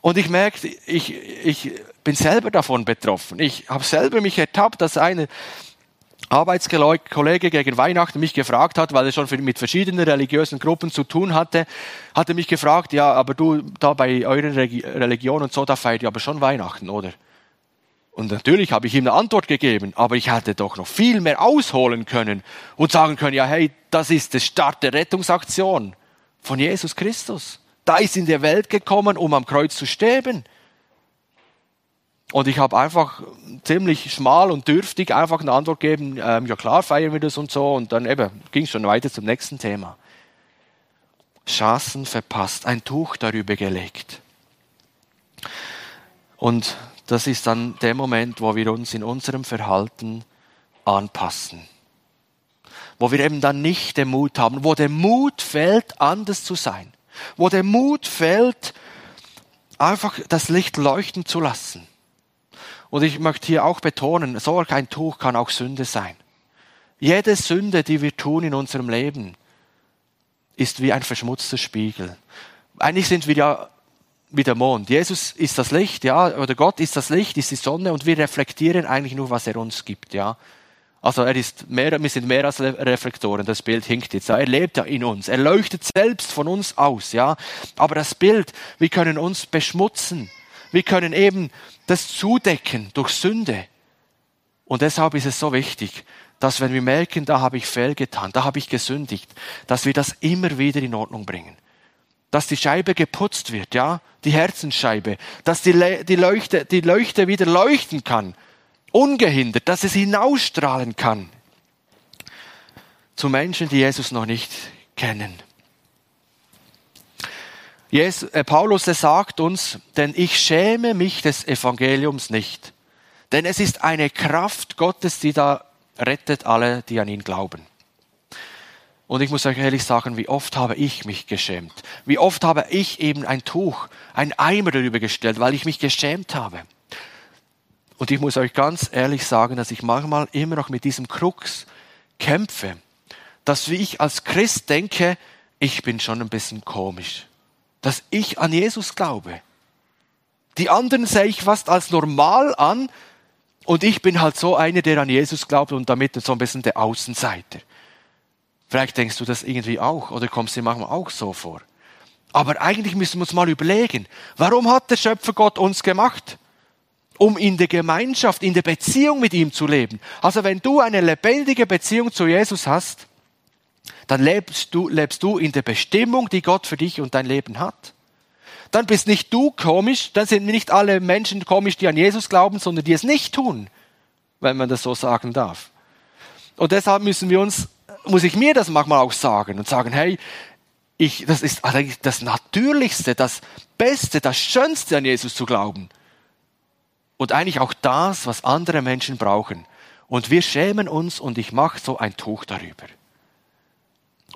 Und ich merke, ich, ich bin selber davon betroffen. Ich habe selber mich ertappt, dass eine Arbeitskollege gegen Weihnachten mich gefragt hat, weil er schon mit verschiedenen religiösen Gruppen zu tun hatte, hat er mich gefragt, ja, aber du, da bei eurer Religion und so, da feiert ihr aber schon Weihnachten, oder? Und natürlich habe ich ihm eine Antwort gegeben, aber ich hätte doch noch viel mehr ausholen können und sagen können, ja, hey, das ist der Start der Rettungsaktion von Jesus Christus. Da ist in die Welt gekommen, um am Kreuz zu sterben. Und ich habe einfach ziemlich schmal und dürftig einfach eine Antwort gegeben, ähm, ja klar, feiern wir das und so. Und dann ging es schon weiter zum nächsten Thema. Chancen verpasst, ein Tuch darüber gelegt. Und das ist dann der Moment, wo wir uns in unserem Verhalten anpassen. Wo wir eben dann nicht den Mut haben, wo der Mut fällt, anders zu sein. Wo der Mut fällt, einfach das Licht leuchten zu lassen. Und ich möchte hier auch betonen, so ein Tuch kann auch Sünde sein. Jede Sünde, die wir tun in unserem Leben, ist wie ein verschmutzter Spiegel. Eigentlich sind wir ja wie der Mond. Jesus ist das Licht, ja, oder Gott ist das Licht, ist die Sonne und wir reflektieren eigentlich nur, was er uns gibt, ja. Also er ist mehr, wir sind mehr als Reflektoren, das Bild hinkt jetzt. Ja. Er lebt ja in uns, er leuchtet selbst von uns aus, ja. Aber das Bild, wir können uns beschmutzen, wir können eben das zudecken durch Sünde. Und deshalb ist es so wichtig, dass wenn wir merken, da habe ich fehlgetan, da habe ich gesündigt, dass wir das immer wieder in Ordnung bringen dass die Scheibe geputzt wird, ja, die Herzensscheibe, dass die, Le die, Leuchte, die Leuchte wieder leuchten kann, ungehindert, dass es hinausstrahlen kann zu Menschen, die Jesus noch nicht kennen. Jesus, äh, Paulus sagt uns, denn ich schäme mich des Evangeliums nicht, denn es ist eine Kraft Gottes, die da rettet alle, die an ihn glauben. Und ich muss euch ehrlich sagen, wie oft habe ich mich geschämt. Wie oft habe ich eben ein Tuch, ein Eimer darüber gestellt, weil ich mich geschämt habe. Und ich muss euch ganz ehrlich sagen, dass ich manchmal immer noch mit diesem Krux kämpfe. Dass wie ich als Christ denke, ich bin schon ein bisschen komisch. Dass ich an Jesus glaube. Die anderen sehe ich fast als normal an und ich bin halt so einer, der an Jesus glaubt und damit so ein bisschen der Außenseiter. Vielleicht denkst du das irgendwie auch oder kommst dir manchmal auch so vor. Aber eigentlich müssen wir uns mal überlegen, warum hat der Schöpfer Gott uns gemacht? Um in der Gemeinschaft, in der Beziehung mit ihm zu leben. Also wenn du eine lebendige Beziehung zu Jesus hast, dann lebst du, lebst du in der Bestimmung, die Gott für dich und dein Leben hat. Dann bist nicht du komisch, dann sind nicht alle Menschen komisch, die an Jesus glauben, sondern die es nicht tun, wenn man das so sagen darf. Und deshalb müssen wir uns muss ich mir das manchmal auch sagen und sagen, hey, ich, das ist eigentlich das Natürlichste, das Beste, das Schönste an Jesus zu glauben. Und eigentlich auch das, was andere Menschen brauchen. Und wir schämen uns und ich mache so ein Tuch darüber.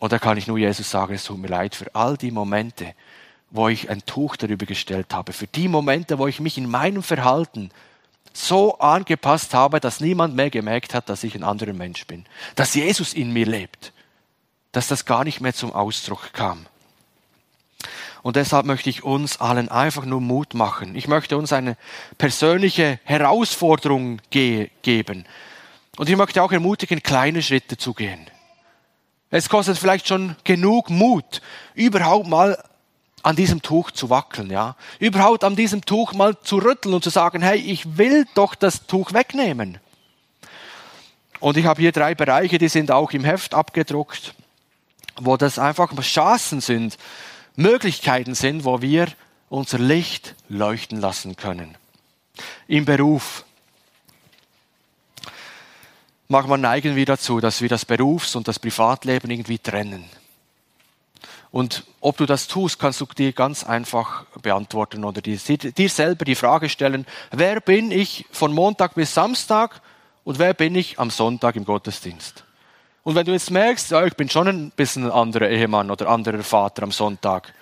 Und da kann ich nur Jesus sagen, es tut mir leid für all die Momente, wo ich ein Tuch darüber gestellt habe, für die Momente, wo ich mich in meinem Verhalten so angepasst habe, dass niemand mehr gemerkt hat, dass ich ein anderer Mensch bin. Dass Jesus in mir lebt. Dass das gar nicht mehr zum Ausdruck kam. Und deshalb möchte ich uns allen einfach nur Mut machen. Ich möchte uns eine persönliche Herausforderung ge geben. Und ich möchte auch ermutigen, kleine Schritte zu gehen. Es kostet vielleicht schon genug Mut, überhaupt mal an diesem Tuch zu wackeln, ja. Überhaupt an diesem Tuch mal zu rütteln und zu sagen, hey, ich will doch das Tuch wegnehmen. Und ich habe hier drei Bereiche, die sind auch im Heft abgedruckt, wo das einfach Chancen sind, Möglichkeiten sind, wo wir unser Licht leuchten lassen können. Im Beruf. Manchmal neigen wir dazu, dass wir das Berufs- und das Privatleben irgendwie trennen. Und ob du das tust, kannst du dir ganz einfach beantworten oder dir, dir selber die Frage stellen, wer bin ich von Montag bis Samstag und wer bin ich am Sonntag im Gottesdienst? Und wenn du jetzt merkst, ja, ich bin schon ein bisschen ein anderer Ehemann oder anderer Vater am Sonntag,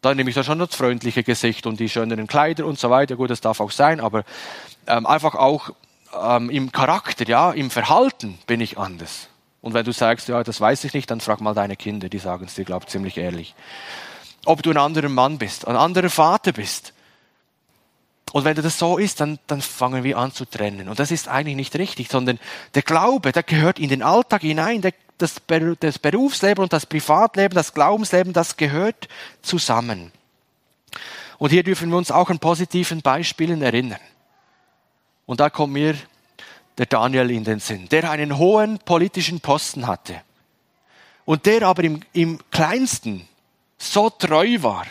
dann nehme ich da schon das freundliche Gesicht und die schöneren Kleider und so weiter. Gut, das darf auch sein, aber ähm, einfach auch ähm, im Charakter, ja, im Verhalten bin ich anders. Und wenn du sagst, ja, das weiß ich nicht, dann frag mal deine Kinder, die sagen es dir, glaube ich, ziemlich ehrlich. Ob du ein anderer Mann bist, ein anderer Vater bist. Und wenn das so ist, dann, dann fangen wir an zu trennen. Und das ist eigentlich nicht richtig, sondern der Glaube, der gehört in den Alltag hinein. Der, das, das Berufsleben und das Privatleben, das Glaubensleben, das gehört zusammen. Und hier dürfen wir uns auch an positiven Beispielen erinnern. Und da kommt mir der Daniel in den Sinn, der einen hohen politischen Posten hatte und der aber im, im kleinsten so treu war,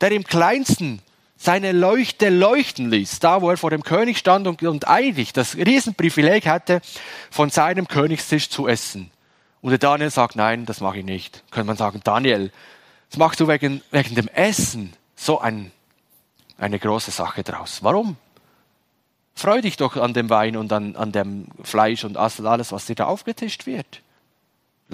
der im kleinsten seine Leuchte leuchten ließ, da wo er vor dem König stand und, und eigentlich das Riesenprivileg hatte, von seinem Königstisch zu essen. Und der Daniel sagt, nein, das mache ich nicht. Könnte man sagen, Daniel, das machst du wegen, wegen dem Essen so ein, eine große Sache draus. Warum? Freu dich doch an dem Wein und an, an dem Fleisch und alles, was dir da aufgetischt wird.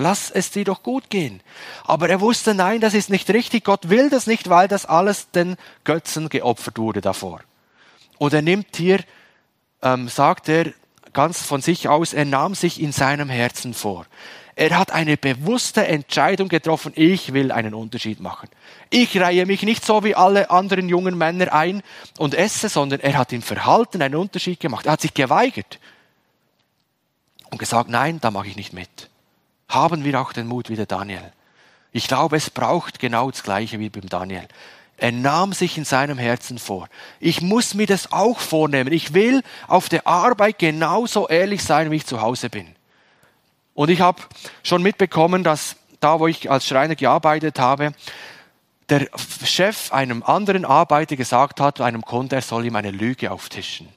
Lass es dir doch gut gehen. Aber er wusste, nein, das ist nicht richtig. Gott will das nicht, weil das alles den Götzen geopfert wurde davor. Und er nimmt hier, ähm, sagt er ganz von sich aus, er nahm sich in seinem Herzen vor. Er hat eine bewusste Entscheidung getroffen, ich will einen Unterschied machen. Ich reihe mich nicht so wie alle anderen jungen Männer ein und esse, sondern er hat im Verhalten einen Unterschied gemacht. Er hat sich geweigert und gesagt, nein, da mache ich nicht mit. Haben wir auch den Mut wie der Daniel. Ich glaube, es braucht genau das Gleiche wie beim Daniel. Er nahm sich in seinem Herzen vor. Ich muss mir das auch vornehmen. Ich will auf der Arbeit genauso ehrlich sein, wie ich zu Hause bin. Und ich habe schon mitbekommen, dass da, wo ich als Schreiner gearbeitet habe, der Chef einem anderen Arbeiter gesagt hat, einem Kunde, er soll ihm eine Lüge auftischen.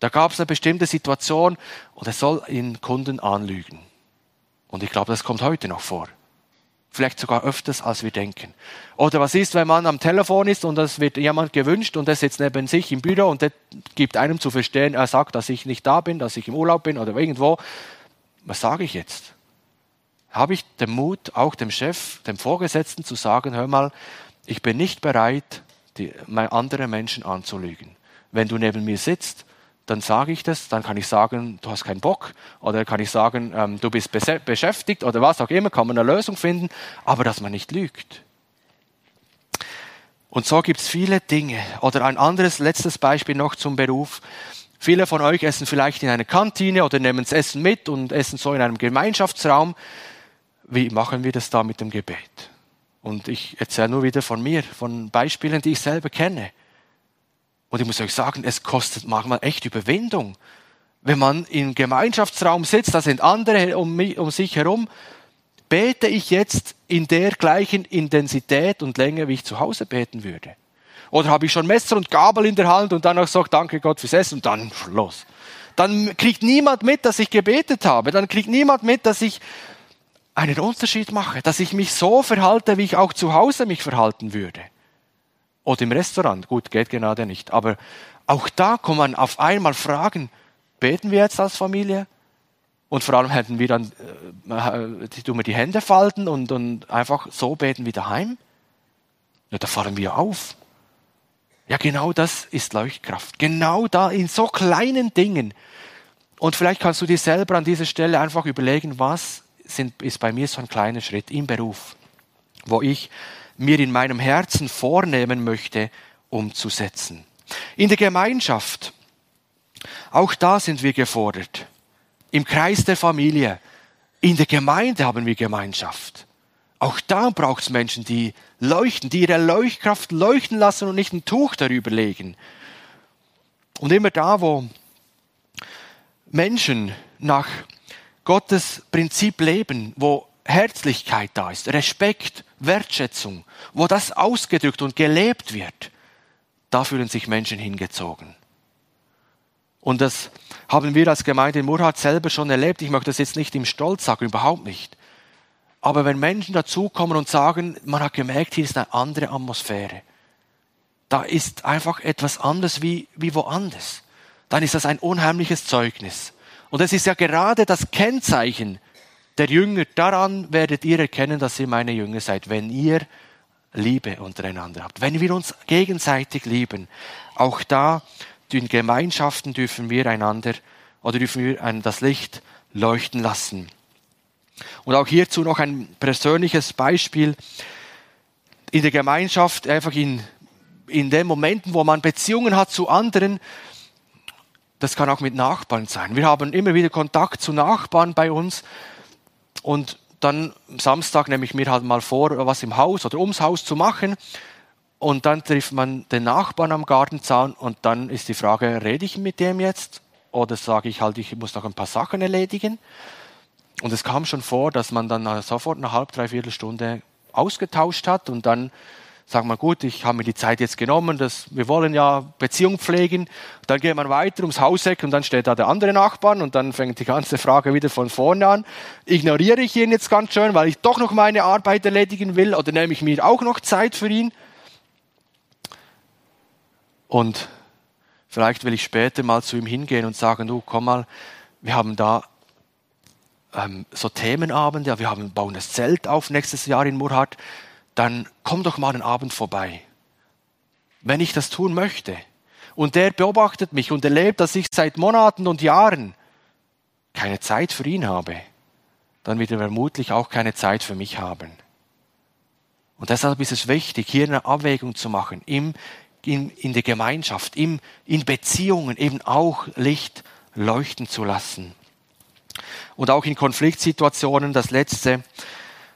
Da gab es eine bestimmte Situation und er soll ihn Kunden anlügen. Und ich glaube, das kommt heute noch vor. Vielleicht sogar öfters, als wir denken. Oder was ist, wenn man am Telefon ist und es wird jemand gewünscht und er sitzt neben sich im Büro und der gibt einem zu verstehen, er sagt, dass ich nicht da bin, dass ich im Urlaub bin oder irgendwo was sage ich jetzt? Habe ich den Mut, auch dem Chef, dem Vorgesetzten zu sagen, hör mal, ich bin nicht bereit, die, andere Menschen anzulügen. Wenn du neben mir sitzt, dann sage ich das, dann kann ich sagen, du hast keinen Bock, oder kann ich sagen, ähm, du bist beschäftigt, oder was auch immer, kann man eine Lösung finden, aber dass man nicht lügt. Und so gibt es viele Dinge. Oder ein anderes letztes Beispiel noch zum Beruf. Viele von euch essen vielleicht in einer Kantine oder nehmen das Essen mit und essen so in einem Gemeinschaftsraum. Wie machen wir das da mit dem Gebet? Und ich erzähle nur wieder von mir, von Beispielen, die ich selber kenne. Und ich muss euch sagen, es kostet manchmal echt Überwindung. Wenn man im Gemeinschaftsraum sitzt, da sind andere um, mich, um sich herum, bete ich jetzt in der gleichen Intensität und Länge, wie ich zu Hause beten würde. Oder habe ich schon Messer und Gabel in der Hand und dann auch sagt, danke Gott fürs Essen und dann los. Dann kriegt niemand mit, dass ich gebetet habe. Dann kriegt niemand mit, dass ich einen Unterschied mache, dass ich mich so verhalte, wie ich auch zu Hause mich verhalten würde. Oder im Restaurant. Gut, geht gerade nicht. Aber auch da kann man auf einmal fragen, beten wir jetzt als Familie? Und vor allem hätten wir dann, äh, tun wir die Hände falten und, und einfach so beten wie daheim? Ja, da fallen wir auf. Ja, genau das ist Leuchtkraft. Genau da in so kleinen Dingen. Und vielleicht kannst du dir selber an dieser Stelle einfach überlegen, was sind, ist bei mir so ein kleiner Schritt im Beruf, wo ich mir in meinem Herzen vornehmen möchte, umzusetzen. In der Gemeinschaft, auch da sind wir gefordert. Im Kreis der Familie, in der Gemeinde haben wir Gemeinschaft. Auch da braucht es Menschen, die leuchten, die ihre Leuchtkraft leuchten lassen und nicht ein Tuch darüber legen. Und immer da, wo Menschen nach Gottes Prinzip leben, wo Herzlichkeit da ist, Respekt, Wertschätzung, wo das ausgedrückt und gelebt wird, da fühlen sich Menschen hingezogen. Und das haben wir als Gemeinde in Murhat selber schon erlebt. Ich möchte das jetzt nicht im Stolz sagen, überhaupt nicht. Aber wenn Menschen dazukommen und sagen, man hat gemerkt, hier ist eine andere Atmosphäre, da ist einfach etwas anderes wie, wie woanders, dann ist das ein unheimliches Zeugnis. Und es ist ja gerade das Kennzeichen der Jünger, daran werdet ihr erkennen, dass ihr meine Jünger seid, wenn ihr Liebe untereinander habt, wenn wir uns gegenseitig lieben. Auch da, in Gemeinschaften dürfen wir einander oder dürfen wir das Licht leuchten lassen. Und auch hierzu noch ein persönliches Beispiel. In der Gemeinschaft, einfach in, in den Momenten, wo man Beziehungen hat zu anderen, das kann auch mit Nachbarn sein. Wir haben immer wieder Kontakt zu Nachbarn bei uns und dann am Samstag nehme ich mir halt mal vor, was im Haus oder ums Haus zu machen. Und dann trifft man den Nachbarn am Gartenzaun und dann ist die Frage, rede ich mit dem jetzt? Oder sage ich halt, ich muss noch ein paar Sachen erledigen? Und es kam schon vor, dass man dann sofort eine halb, dreiviertel Stunde ausgetauscht hat und dann sagt man, gut, ich habe mir die Zeit jetzt genommen, dass wir wollen ja Beziehung pflegen. Dann geht man weiter ums Hauseck und dann steht da der andere Nachbar und dann fängt die ganze Frage wieder von vorne an. Ignoriere ich ihn jetzt ganz schön, weil ich doch noch meine Arbeit erledigen will oder nehme ich mir auch noch Zeit für ihn? Und vielleicht will ich später mal zu ihm hingehen und sagen, du, komm mal, wir haben da ähm, so Themenabende, wir haben, bauen das Zelt auf nächstes Jahr in Murhat, dann komm doch mal einen Abend vorbei. Wenn ich das tun möchte. Und der beobachtet mich und erlebt, dass ich seit Monaten und Jahren keine Zeit für ihn habe, dann wird er vermutlich auch keine Zeit für mich haben. Und deshalb ist es wichtig, hier eine Abwägung zu machen, im, in, in der Gemeinschaft, im, in Beziehungen eben auch Licht leuchten zu lassen. Und auch in Konfliktsituationen, das Letzte,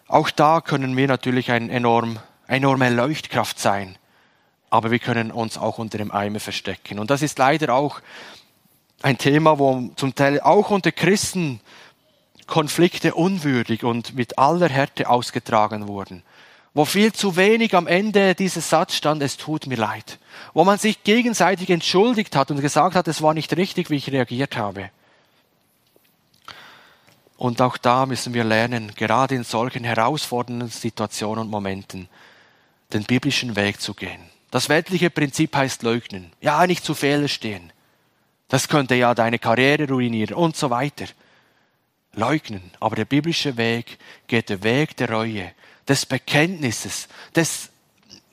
auch da können wir natürlich ein enorm, enorme Leuchtkraft sein, aber wir können uns auch unter dem Eimer verstecken. Und das ist leider auch ein Thema, wo zum Teil auch unter Christen Konflikte unwürdig und mit aller Härte ausgetragen wurden. Wo viel zu wenig am Ende dieses Satz stand, es tut mir leid. Wo man sich gegenseitig entschuldigt hat und gesagt hat, es war nicht richtig, wie ich reagiert habe. Und auch da müssen wir lernen, gerade in solchen herausfordernden Situationen und Momenten, den biblischen Weg zu gehen. Das weltliche Prinzip heißt leugnen. Ja, nicht zu Fehler stehen. Das könnte ja deine Karriere ruinieren und so weiter. Leugnen. Aber der biblische Weg geht der Weg der Reue, des Bekenntnisses, des,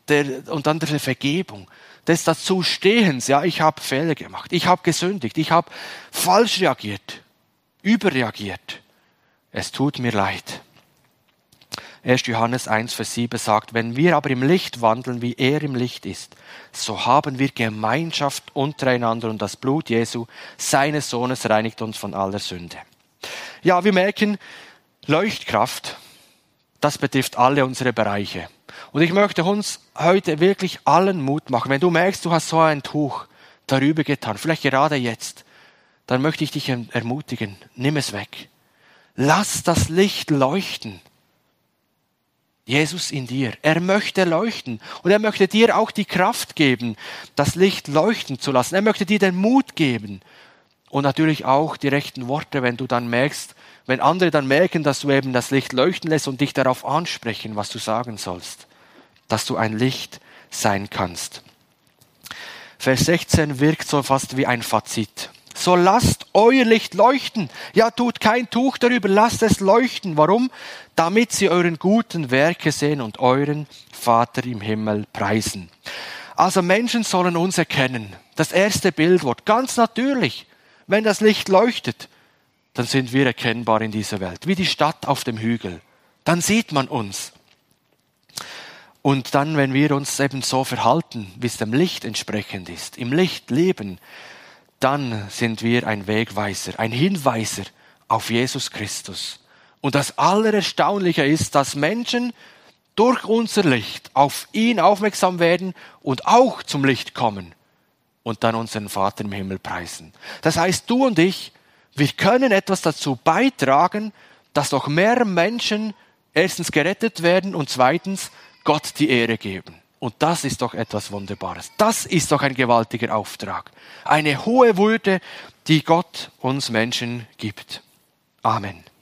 der, und dann der Vergebung, des Dazustehens. Ja, ich habe Fehler gemacht. Ich habe gesündigt. Ich habe falsch reagiert. Überreagiert. Es tut mir leid. 1. Johannes 1, Vers 7 sagt, wenn wir aber im Licht wandeln, wie er im Licht ist, so haben wir Gemeinschaft untereinander und das Blut Jesu, seines Sohnes, reinigt uns von aller Sünde. Ja, wir merken, Leuchtkraft, das betrifft alle unsere Bereiche. Und ich möchte uns heute wirklich allen Mut machen. Wenn du merkst, du hast so ein Tuch darüber getan, vielleicht gerade jetzt, dann möchte ich dich ermutigen, nimm es weg. Lass das Licht leuchten. Jesus in dir. Er möchte leuchten und er möchte dir auch die Kraft geben, das Licht leuchten zu lassen. Er möchte dir den Mut geben und natürlich auch die rechten Worte, wenn du dann merkst, wenn andere dann merken, dass du eben das Licht leuchten lässt und dich darauf ansprechen, was du sagen sollst, dass du ein Licht sein kannst. Vers 16 wirkt so fast wie ein Fazit. So lasst euer Licht leuchten. Ja, tut kein Tuch darüber, lasst es leuchten. Warum? Damit sie euren guten Werke sehen und euren Vater im Himmel preisen. Also Menschen sollen uns erkennen. Das erste Bildwort, ganz natürlich. Wenn das Licht leuchtet, dann sind wir erkennbar in dieser Welt, wie die Stadt auf dem Hügel. Dann sieht man uns. Und dann, wenn wir uns eben so verhalten, wie es dem Licht entsprechend ist, im Licht leben, dann sind wir ein Wegweiser, ein Hinweiser auf Jesus Christus. Und das Allererstaunliche ist, dass Menschen durch unser Licht auf ihn aufmerksam werden und auch zum Licht kommen und dann unseren Vater im Himmel preisen. Das heißt, du und ich, wir können etwas dazu beitragen, dass noch mehr Menschen erstens gerettet werden und zweitens Gott die Ehre geben. Und das ist doch etwas Wunderbares. Das ist doch ein gewaltiger Auftrag. Eine hohe Würde, die Gott uns Menschen gibt. Amen.